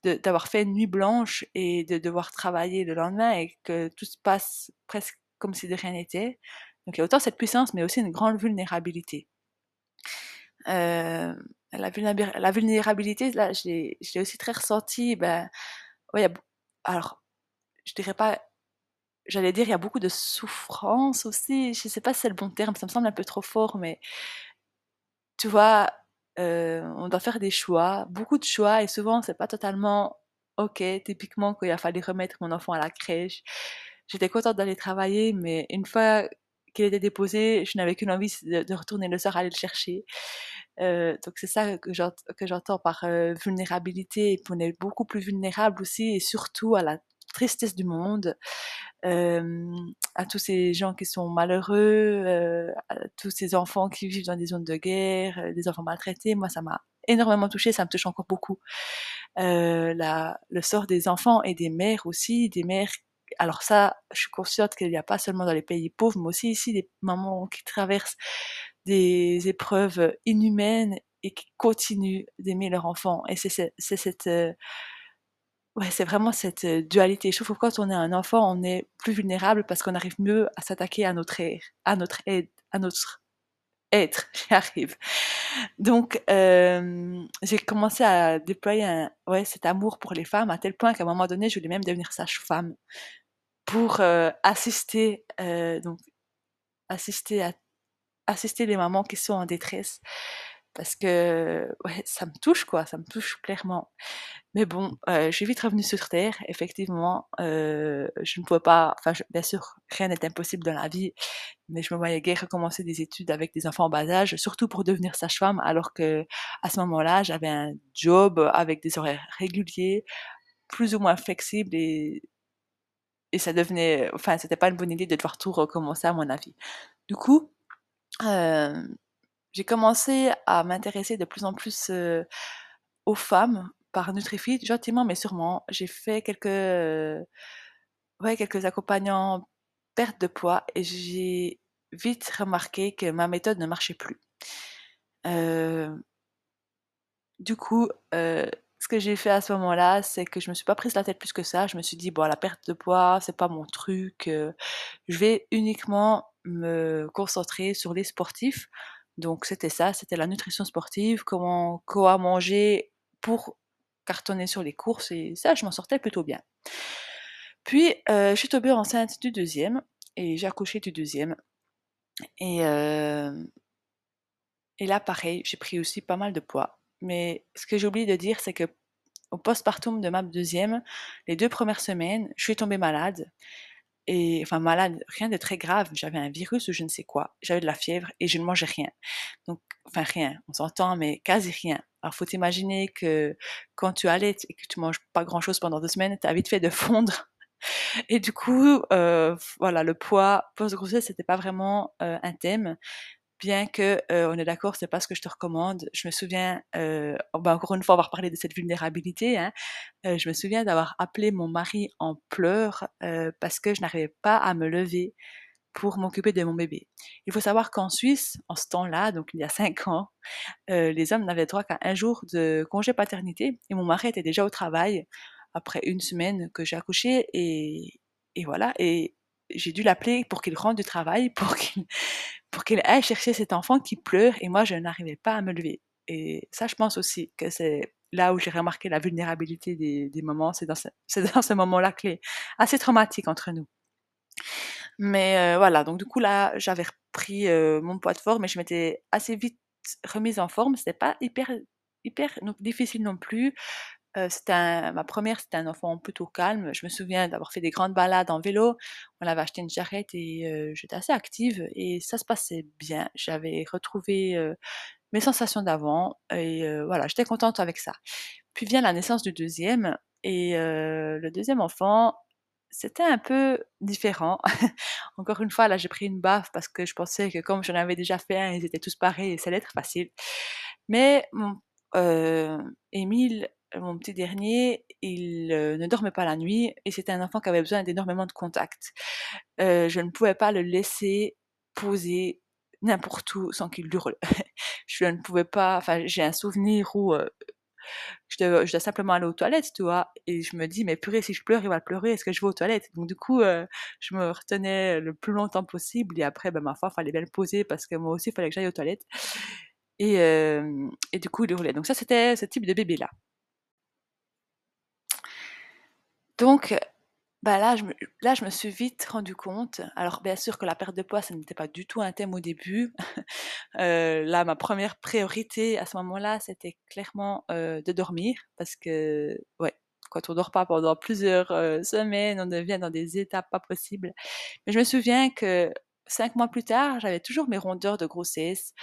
d'avoir fait une nuit blanche et de devoir travailler le lendemain et que tout se passe presque comme si de rien n'était. Donc il y a autant cette puissance, mais aussi une grande vulnérabilité. Euh, la, vulnérabil- la vulnérabilité, là, je l'ai aussi très ressenti. Ben, ouais, alors, je dirais pas, j'allais dire, il y a beaucoup de souffrance aussi. Je sais pas si c'est le bon terme, ça me semble un peu trop fort, mais tu vois, euh, on doit faire des choix, beaucoup de choix, et souvent, c'est pas totalement OK. Typiquement, quand il a fallu remettre mon enfant à la crèche, j'étais contente d'aller travailler, mais une fois qu'il était déposé, je n'avais qu'une envie, de, retourner le soir aller le chercher. Euh, donc c'est ça que j'ent- que j'entends par euh, vulnérabilité, et puis on est beaucoup plus vulnérable aussi, et surtout à la tristesse du monde, euh, à tous ces gens qui sont malheureux, à tous ces enfants qui vivent dans des zones de guerre, des enfants maltraités. Moi, ça m'a énormément touchée, ça me touche encore beaucoup. La, le sort des enfants et des mères aussi, des mères. Alors ça, je suis consciente qu'il n'y a pas seulement dans les pays pauvres, mais aussi ici des mamans qui traversent des épreuves inhumaines et qui continuent d'aimer leur enfant. Et c'est cette, euh, ouais, c'est vraiment cette euh, dualité. Je trouve que quand on est un enfant, on est plus vulnérable parce qu'on arrive mieux à s'attaquer à notre à notre aide, à notre être. [laughs] J'y arrive. Donc, euh, j'ai commencé à déployer ouais, cet amour pour les femmes à tel point qu'à un moment donné, je voulais même devenir sage-femme pour assister, donc assister à assister les mamans qui sont en détresse parce que ouais, ça me touche quoi, ça me touche clairement. Mais bon, euh, suis vite revenue sur terre. Effectivement, je ne pouvais pas. Enfin, bien sûr, rien n'est impossible dans la vie, mais je me voyais guère recommencer des études avec des enfants en bas âge, surtout pour devenir sage-femme, alors que à ce moment-là, j'avais un job avec des horaires réguliers, plus ou moins flexibles et et ça devenait. Enfin, c'était pas une bonne idée de devoir tout recommencer à mon avis. Du coup, euh, j'ai commencé à m'intéresser de plus en plus euh, aux femmes par Nutrifit, gentiment mais sûrement. J'ai fait quelques, ouais, quelques accompagnants perte de poids et j'ai vite remarqué que ma méthode ne marchait plus. Euh, du coup, ce que j'ai fait à ce moment-là, c'est que je me suis pas prise la tête plus que ça. Je me suis dit, bon, la perte de poids, c'est pas mon truc. euh, je vais uniquement me concentrer sur les sportifs. Donc c'était ça, c'était la nutrition sportive, comment quoi manger pour cartonner sur les courses et ça, je m'en sortais plutôt bien. Puis euh, je suis tombée enceinte du deuxième et j'ai accouché du deuxième et euh, et là pareil, j'ai pris aussi pas mal de poids. Mais ce que j'ai oublié de dire, c'est que au postpartum de ma deuxième, les deux premières semaines, je suis tombée malade et enfin malade, rien de très grave, j'avais un virus ou je ne sais quoi, j'avais de la fièvre et je ne mangeais rien. Donc, enfin rien, on s'entend, mais quasi rien. Alors faut imaginer que quand tu allaites et que tu manges pas grand chose pendant deux semaines, t'as vite fait de fondre. [laughs] Et du coup, euh, voilà, le poids post-grossesse, c'était pas vraiment euh, un thème. Bien que, euh, on est d'accord, c'est pas ce que je te recommande. Je me souviens, euh, bah, encore une fois, on reparler de cette vulnérabilité. Hein. Euh, je me souviens d'avoir appelé mon mari en pleurs euh, parce que je n'arrivais pas à me lever pour m'occuper de mon bébé. Il faut savoir qu'en Suisse, en ce temps-là, donc il y a cinq ans, les hommes n'avaient droit qu'à un jour de congé paternité et mon mari était déjà au travail après une semaine que j'ai accouché et, et voilà. Et j'ai dû l'appeler pour qu'il rentre du travail, [laughs] pour qu'il pour qu'il aille chercher cet enfant qui pleure et moi je n'arrivais pas à me lever. Et ça, je pense aussi que c'est là où j'ai remarqué la vulnérabilité des, moments, [laughs] c'est dans ce, moment-là clé, assez traumatique entre nous. Mais euh, voilà, donc du coup là, j'avais repris euh, mon poids de forme et je m'étais assez vite remise en forme. C'était pas hyper hyper difficile non plus. Euh, un- ma première, c'était un enfant plutôt calme. Je me souviens d'avoir fait des grandes balades en vélo. On avait acheté une charrette et euh, j'étais assez active et ça se passait bien. J'avais retrouvé euh, mes sensations d'avant et voilà, j'étais contente avec ça. Puis vient la naissance du deuxième et le deuxième enfant, c'était un peu différent. [laughs] Encore une fois, là, j'ai pris une baffe parce que je pensais que comme j'en avais déjà fait un, ils étaient tous pareils et ça allait être facile. Mais mon, Émile, mon petit dernier, il ne dormait pas la nuit et c'était un enfant qui avait besoin d'énormément de contact. je ne pouvais pas le laisser poser n'importe où sans qu'il hurle. [laughs] je ne pouvais pas, enfin, j'ai un souvenir où je dois, simplement aller aux toilettes, tu vois. Et je me dis, mais purée, si je pleure, il va pleurer, est-ce que je vais aux toilettes? Donc du coup, euh, je me retenais le plus longtemps possible. Et après, ben, ma foi, fallait bien le poser parce que moi aussi, il fallait que j'aille aux toilettes. Et, euh, et du coup, il hurlait. Donc ça, c'était ce type de bébé-là. Donc, bah là, je me, là, je me suis vite rendu compte. Alors, bien sûr que la perte de poids, ça n'était pas du tout un thème au début. [laughs] euh, là, ma première priorité à ce moment-là, c'était clairement euh, de dormir parce que, ouais, quand on dort pas pendant plusieurs euh, semaines, on devient dans des étapes pas possibles. Mais je me souviens que cinq mois plus tard, j'avais toujours mes rondeurs de grossesse.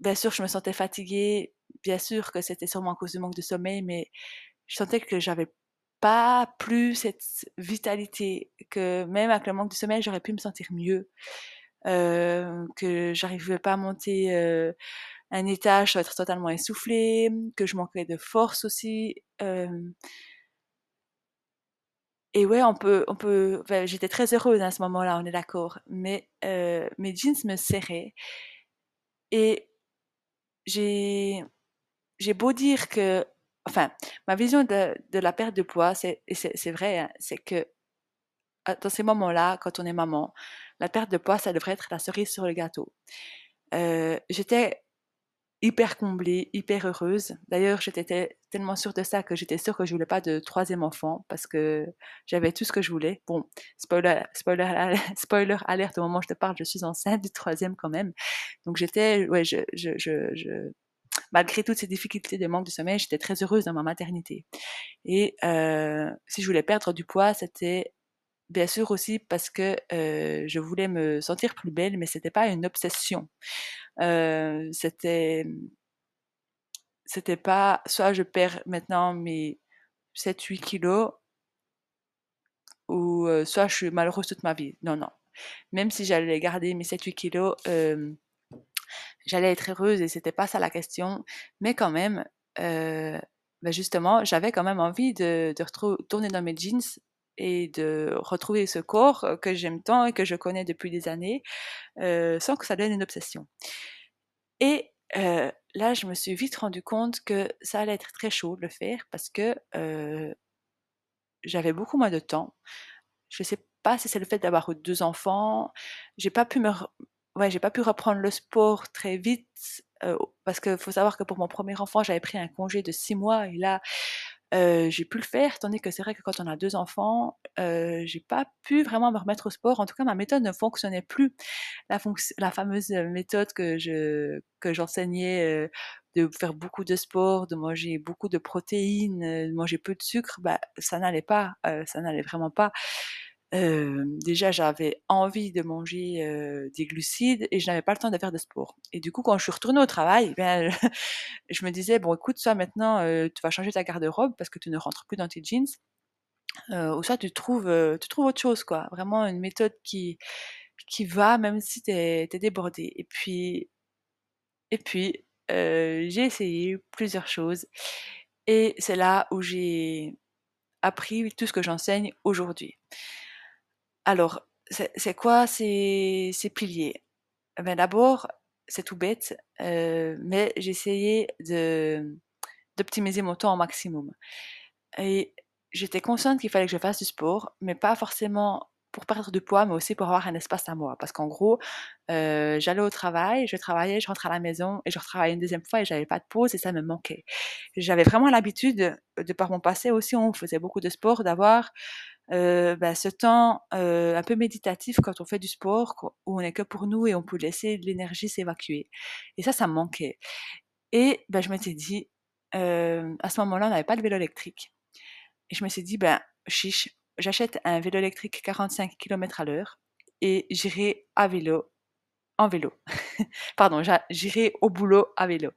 Bien sûr, je me sentais fatiguée. Bien sûr que c'était sûrement à cause du manque de sommeil, mais je sentais que j'avais pas plus cette vitalité, que même avec le manque de sommeil, j'aurais pu me sentir mieux, euh, que j'arrivais pas à monter euh, un étage sans être totalement essoufflée, que je manquais de force aussi. Euh, et ouais, on peut, on peut. J'étais très heureuse à ce moment-là, on est d'accord. Mais mes jeans me serraient et j'ai j'ai beau dire que enfin, ma vision de, la perte de poids, c'est, vrai, hein, c'est que dans ces moments-là, quand on est maman, la perte de poids, ça devrait être la cerise sur le gâteau. Euh, j'étais hyper comblée, hyper heureuse. D'ailleurs, j'étais tellement sûre de ça que j'étais sûre que je voulais pas de troisième enfant parce que j'avais tout ce que je voulais. Bon, spoiler, spoiler, [laughs] spoiler alerte au moment où je te parle, je suis enceinte du troisième quand même. Donc j'étais, ouais, je, je, je malgré toutes ces difficultés de manque de sommeil, j'étais très heureuse dans ma maternité. Et euh, si je voulais perdre du poids, c'était bien sûr aussi parce que euh, je voulais me sentir plus belle, mais c'était pas une obsession. Euh, c'était c'était pas soit je perds maintenant mes 7-8 kilos ou euh, soit je suis malheureuse toute ma vie. Non, non. Même si j'allais garder mes 7-8 kilos, j'allais être heureuse et c'était pas ça la question. Mais quand même, ben justement, j'avais quand même envie de, de retourner dans mes jeans et de retrouver ce corps que j'aime tant et que je connais depuis des années, sans que ça devienne une obsession. Et là, je me suis vite rendu compte que ça allait être très chaud de le faire parce que j'avais beaucoup moins de temps. Je sais pas si c'est le fait d'avoir deux enfants. J'ai pas pu me ouais, j'ai pas pu reprendre le sport très vite euh, parce qu'il faut savoir que pour mon premier enfant, j'avais pris un congé de six mois et là, euh, j'ai pu le faire, tandis que c'est vrai que quand on a deux enfants, euh, j'ai pas pu vraiment me remettre au sport. En tout cas, ma méthode ne fonctionnait plus. La, la fameuse méthode que je que j'enseignais de faire beaucoup de sport, de manger beaucoup de protéines, de manger peu de sucre, bah ça n'allait pas, ça n'allait vraiment pas déjà, j'avais envie de manger des glucides et je n'avais pas le temps de faire de sport. Et du coup, quand je suis retournée au travail, ben, [laughs] je me disais, bon, écoute, soit maintenant, tu vas changer ta garde-robe parce que tu ne rentres plus dans tes jeans, ou soit tu trouves, tu trouves autre chose, quoi. Vraiment une méthode qui, qui va, même si tu es, débordé. Et puis, et puis j'ai essayé plusieurs choses. Et c'est là où j'ai appris tout ce que j'enseigne aujourd'hui. Alors, c'est quoi ces, ces piliers? Eh ben D'abord, c'est tout bête, euh, mais essayé d'optimiser mon temps au maximum. Et j'étais consciente qu'il fallait que je fasse du sport, mais pas forcément pour perdre du poids, mais aussi pour avoir un espace à moi. Parce qu'en gros, euh, j'allais au travail, je travaillais, je rentrais à la maison et je retravaillais une deuxième fois et j'avais pas de pause et ça me manquait. J'avais vraiment l'habitude, de par mon passé aussi, on faisait beaucoup de sport, d'avoir euh, bah, ce temps euh, un peu méditatif quand on fait du sport, où on est que pour nous et on peut laisser l'énergie s'évacuer. Et ça, ça me manquait. Et bah, je m'étais dit, euh, à ce moment-là, on n'avait pas de vélo électrique. Et je me suis dit, ben, chiche, j'achète un vélo électrique 45 km à l'heure et j'irai à vélo, en vélo. [laughs] Pardon, j'irai au boulot à vélo.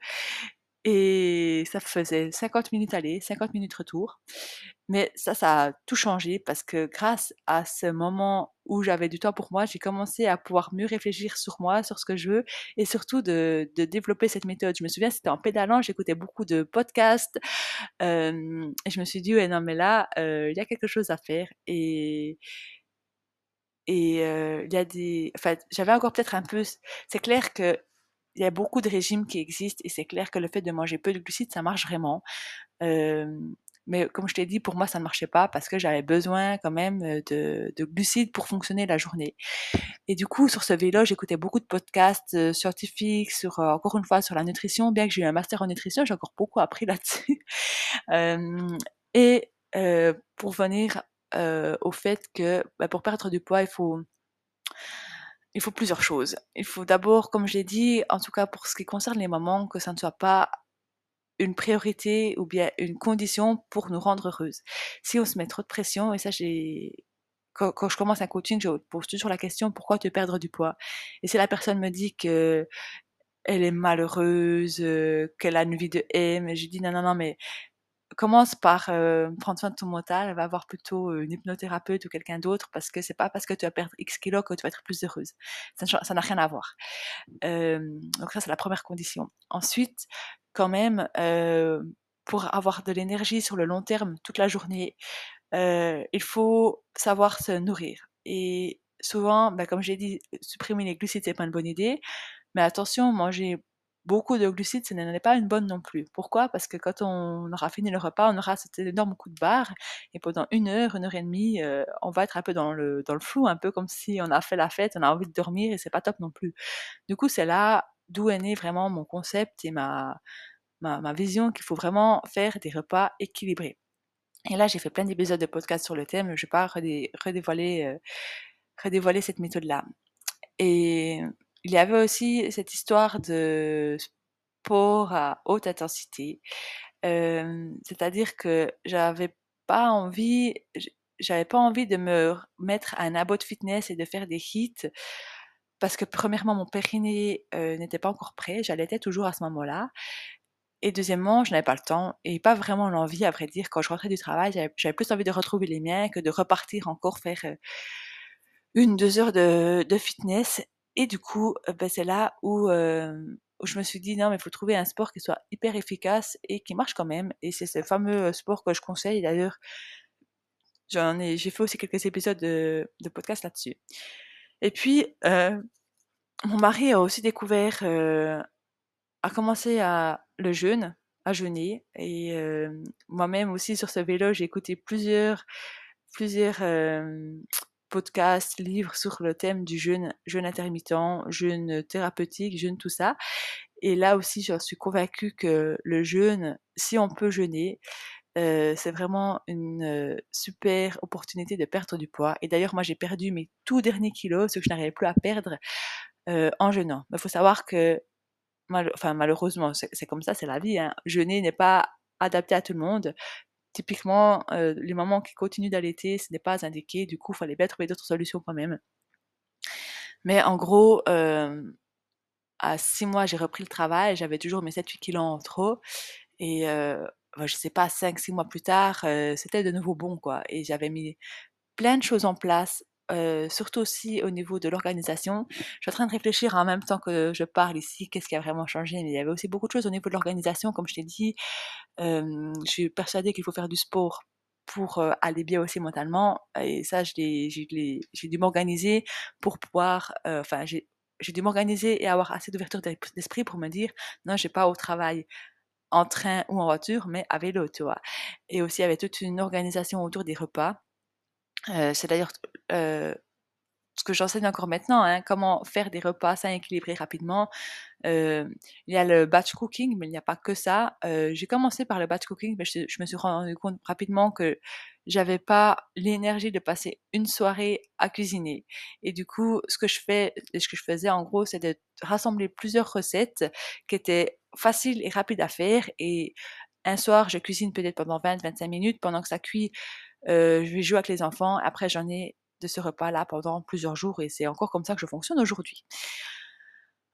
Et ça faisait 50 minutes aller, 50 minutes retour. Mais ça, ça a tout changé parce que grâce à ce moment où j'avais du temps pour moi, j'ai commencé à pouvoir mieux réfléchir sur moi, sur ce que je veux et surtout de développer cette méthode. Je me souviens, c'était en pédalant, j'écoutais beaucoup de podcasts, hem et je me suis dit: «Ouais, non, mais là, heu, il y a quelque chose à faire» et heu, il y a des enfin, j'avais encore peut-être un peu c'est clair qu'il y a beaucoup de régimes qui existent et c'est clair que le fait de manger peu de glucides, ça marche vraiment. Mais comme je t'ai dit, pour moi, ça ne marchait pas parce que j'avais besoin quand même, de de glucides pour fonctionner la journée et du coup, sur ce vélo, j'écoutais beaucoup de podcasts, scientifiques sur, encore une fois, sur la nutrition. Bien que j'ai eu un master en nutrition, j'ai encore beaucoup appris [laughs] là-dessus. Et pour venir, au fait que, bah, pour perdre du poids, il faut il faut plusieurs choses. Il faut d'abord, comme je l'ai dit, en tout cas pour ce qui concerne les mamans, que ça ne soit pas une priorité ou bien une condition pour nous rendre heureuses. Si on se met trop de pression et ça quand je commence un coaching, je pose toujours la question: «Pourquoi te perdre du poids?» et si la personne me dit qu'elle est malheureuse, heu, qu'elle a une vie de M, je dis: «Non, non, non, mais commence par, heu, prendre soin de ton mental, va voir plutôt, heu, une hypnothérapeute ou quelqu'un d'autre parce que c'est pas parce que tu vas perdre X kilos que tu vas être plus heureuse. Ça n'a rien à voir». Donc ça, c'est la première condition. Ensuite, quand même, heu, pour avoir de l'énergie sur le long terme, toute la journée, il faut savoir se nourrir et souvent, bah, comme j'ai dit, supprimer les glucides, c'est pas une bonne idée, mais attention, manger beaucoup de glucides, ce n'en est pas une bonne non plus. Pourquoi? Parce que quand on aura fini le repas, on aura cet énorme coup de barre et pendant 1 heure, 1 heure et demie, heu, on va être un peu dans le dans le flou, un peu comme si on a fait la fête, on a envie de dormir et c'est pas top non plus. Du coup, c'est là d'où est né vraiment mon concept et ma ma vision qu'il faut vraiment faire des repas équilibrés et là, j'ai fait plein d'épisodes de podcast sur le thème, je vais pas redé redévoiler, heu, redévoiler cette méthode-là et il y avait aussi cette histoire de sport à haute intensité, c'est-à-dire que j'avais pas envie j'avais pas envie de me mettre un abo de fitness et de faire des hits parce que premièrement, mon périnée, heu, n'était pas encore prêt, j'allaitais toujours à ce moment-là et deuxièmement, je n'avais pas le temps et pas vraiment l'envie à vrai dire. Quand je rentrais du travail, j'avais plus envie de retrouver les miens que de repartir encore faire, heu, 1-2 heures de de fitness et du coup, bah, c'est là où, je me suis dit: «Non, mais il faut trouver un sport qui soit hyper efficace et qui marche quand même» et c'est ce fameux, sport que je conseille d'ailleurs. J'en ai j'ai fait aussi quelques épisodes de de podcast là-dessus. Et puis, mon mari a aussi découvert, a commencé à le jeûne, à jeûner et moi-même aussi sur ce vélo, j'ai écouté plusieurs plusieurs, podcasts, livres sur le thème du jeûne, jeûne intermittent, jeûne thérapeutique, jeûne tout ça et là aussi, j'en suis convaincue que le jeûne, si on peut jeûner, heu, c'est vraiment une, heu, super opportunité de perdre du poids et d'ailleurs, moi, j'ai perdu mes tout derniers kilos, ceux que je n'arrivais plus à perdre, heu, en jeûnant. Mais il faut savoir que malheureusement, c'est c'est comme ça, c'est la vie, hein, jeûner n'est pas adapté à tout le monde. Typiquement, heu, les mamans qui continuent d'allaiter, ce n'est pas indiqué, du coup, il fallait bien trouver d'autres solutions quand même. Mais en gros, hem, à 6 mois, j'ai repris le travail, j'avais toujours mes 7-8 kilos en trop. Et heu, bah, je sais pas 5-6 mois plus tard, heu, c'était de nouveau bon, quoi. Et j'avais mis plein de choses en place, surtout aussi au niveau de l'organisation. Je suis en train de réfléchir en même temps que je parle ici, qu'est-ce qui a vraiment changé? Mais il y avait aussi beaucoup de choses au niveau de l'organisation, comme je t'ai dit. Je suis persuadée qu'il faut faire du sport pour, aller bien aussi mentalement et ça, j'ai dû m'organiser pour pouvoir, enfin, j'ai j'ai dû m'organiser et avoir assez d'ouverture d'esprit pour me dire: «Non, je vais pas au travail en train ou en voiture, mais à vélo», tu? Et aussi, il y avait toute une organisation autour des repas. Heu, c'est d'ailleurs, heu, ce que j'enseigne encore maintenant, hein, comment faire des repas sains et équilibrés rapidement. Hem, il y a le batch cooking, mais il n'y a pas que ça. J'ai commencé par le batch cooking, mais je je me suis rendu compte rapidement que j'avais pas l'énergie de passer une soirée à cuisiner et du coup, ce que je fais ce que je faisais en gros, c'est de rassembler plusieurs recettes qui étaient faciles et rapides à faire et un soir, je cuisine peut-être pendant 20-25 minutes. Pendant que ça cuit, heu, je vais jouer avec les enfants. Après, j'en ai de ce repas-là pendant plusieurs jours et c'est encore comme ça que je fonctionne aujourd'hui.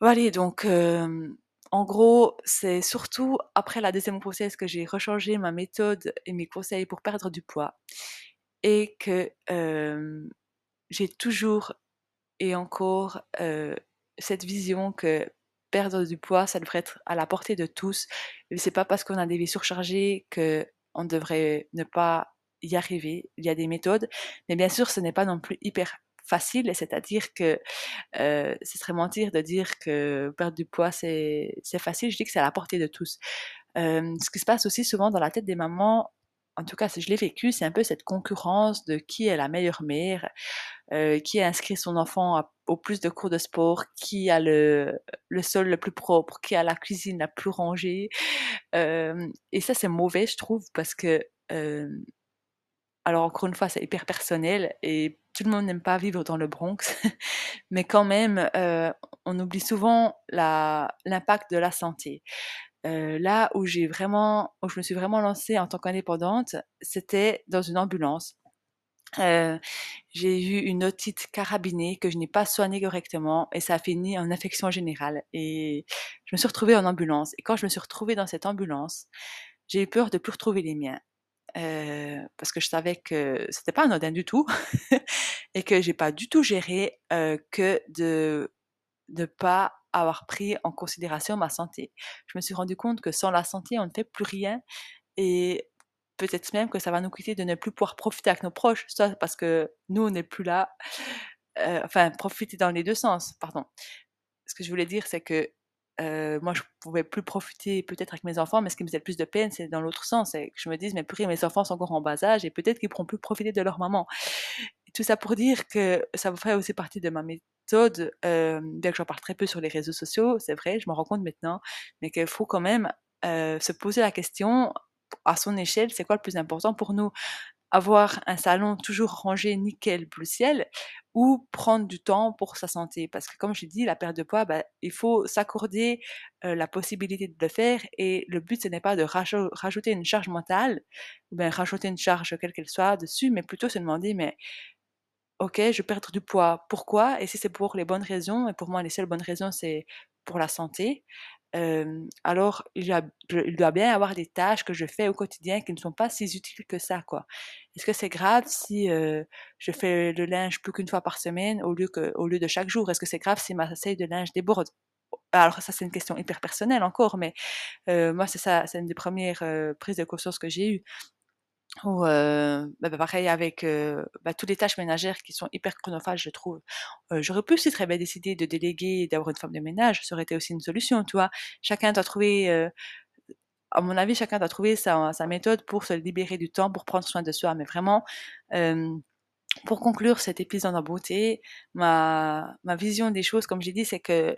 Voilà donc hem, en gros, c'est surtout après la deuxième grossesse que j'ai rechangé ma méthode et mes conseils pour perdre du poids et que j'ai toujours et encore cette vision que perdre du poids, ça devrait être à la portée de tous. C'est pas parce qu'on a des vies surchargées que on devrait ne pas y arriver. Il y a des méthodes, mais bien sûr, ce n'est pas non plus hyper facile, c'est-à-dire que ce serait mentir de dire que perdre du poids, c'est facile. Je dis que c'est à la portée de tous. Ce qui se passe aussi souvent dans la tête des mamans, en tout cas, si je l'ai vécu, c'est un peu cette concurrence de qui est la meilleure mère, qui a inscrit son enfant au plus de cours de sport, qui a le, le sol le plus propre, qui a la cuisine la plus rangée. Et ça, c'est mauvais, je trouve, parce que, alors encore une fois, c'est hyper personnel et tout le monde n'aime pas vivre dans le Bronx, [laughs] mais quand même, on oublie souvent l'impact de la santé. là où j'ai vraiment, où je me suis vraiment lancée en tant qu'indépendante, c'était dans une ambulance. Euh, j'ai eu une otite carabinée que je n'ai pas soignée correctement et ça a fini en infection générale. Et je me suis retrouvée en ambulance. Et quand je me suis retrouvée dans cette ambulance, j'ai eu peur de plus retrouver les miens. Euh, parce que je savais que c'était pas anodin du tout [laughs] et que j'ai pas du tout géré euh, que de ne pas avoir pris en considération ma santé. Je me suis rendu compte que sans la santé, on ne fait plus rien et peut-être même que ça va nous coûter de ne plus pouvoir profiter avec nos proches, soit parce que nous, on n'est plus là, euh, enfin, profiter dans les deux sens, pardon. Ce que je voulais dire, c'est que euh, moi, je pouvais plus profiter peut-être avec mes enfants, mais ce qui me faisait plus de peine, c'est dans l'autre sens, que je me dise, mais purée, mes enfants sont encore en bas âge et peut-être qu'ils pourront plus profiter de leur maman. tout ça pour dire que ça ferait aussi partie de ma méthode, euh, bien que j'en parle très peu sur les réseaux sociaux, c'est vrai, je me rends compte maintenant, mais qu'il faut quand même se poser la question à son échelle, c'est quoi le plus important pour nous? Avoir un salon toujours rangé nickel bleu ciel ou prendre du temps pour sa santé. Parce que comme je dit la perte de poids bah, il faut s'accorder la possibilité de le faire et le but ce n'est pas de rajouter une charge mentale ou bien rajouter une charge quelle qu'elle soit dessus mais plutôt se demander mais ok je perds du poids. Pourquoi? Et si c'est pour les bonnes raisons et pour moi les seules bonnes raisons c'est pour la santé alors il, doit bien y avoir des tâches que je fais au quotidien qui ne sont pas si utiles que ça, quoi. Est-ce que c'est grave si je fais le linge plus qu'une fois par semaine au lieu, que, au lieu de chaque jour? Est-ce que c'est grave si ma salle de linge déborde? Alors ça c'est une question hyper personnelle encore, mais moi c'est ça, c'est une des premières prises de conscience que j'ai eues. Ou euh, bah, pareil avec bah, toutes les tâches ménagères qui sont hyper chronophages, je trouve. J'aurais pu aussi très bien décider de déléguer, d'avoir une femme de ménage, ça aurait été aussi une solution, tu vois. Chacun doit trouver, à mon avis, chacun doit trouver sa, méthode pour se libérer du temps, pour prendre soin de soi. Mais vraiment, pour conclure cet épisode en beauté, ma vision des choses, comme j'ai dit, c'est que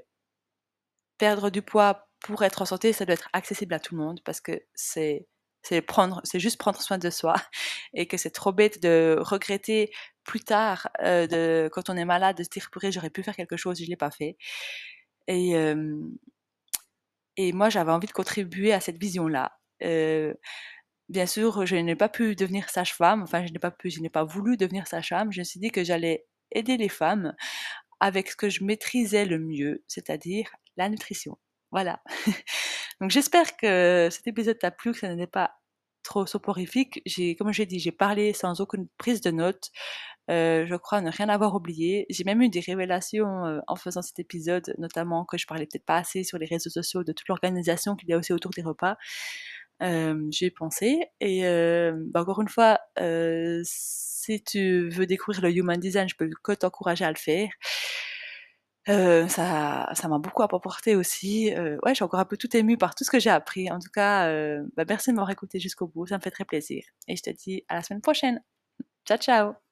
perdre du poids pour être en santé, ça doit être accessible à tout le monde parce que c'est c'est prendre, c'est juste prendre soin de soi [laughs] et que c'est trop bête de regretter plus tard, de, quand on est malade, de se dire purée, j'aurais pu faire quelque chose, je l'ai pas fait. Et, et moi, j'avais envie de contribuer à cette vision-là. Bien sûr, je n'ai pas pu devenir sage-femme, enfin, je n'ai pas pu, je n'ai pas voulu devenir sage-femme. Je me suis dit que j'allais aider les femmes avec ce que je maîtrisais le mieux, c'est-à-dire la nutrition. Voilà. [laughs] Donc j'espère que cet épisode t'a plu, que ça n'est pas trop soporifique. J'ai, comme j'ai dit, j'ai parlé sans aucune prise de notes. Euh, je crois ne rien avoir oublié. J'ai même eu des révélations euh, en faisant cet épisode, notamment que je parlais peut-être pas assez sur les réseaux sociaux de toute l'organisation qu'il y a aussi autour des repas. Euh, j'ai pensé et bah, encore une fois, si tu veux découvrir le human design, je peux que t'encourager à le faire. Ça ça m'a beaucoup apporté aussi. Euh, ouais, je suis encore un peu tout émue par tout ce que j'ai appris. En tout cas, euh, bah, merci de m'avoir écouté jusqu'au bout, ça me fait très plaisir et je te dis à la semaine prochaine. Ciao, ciao.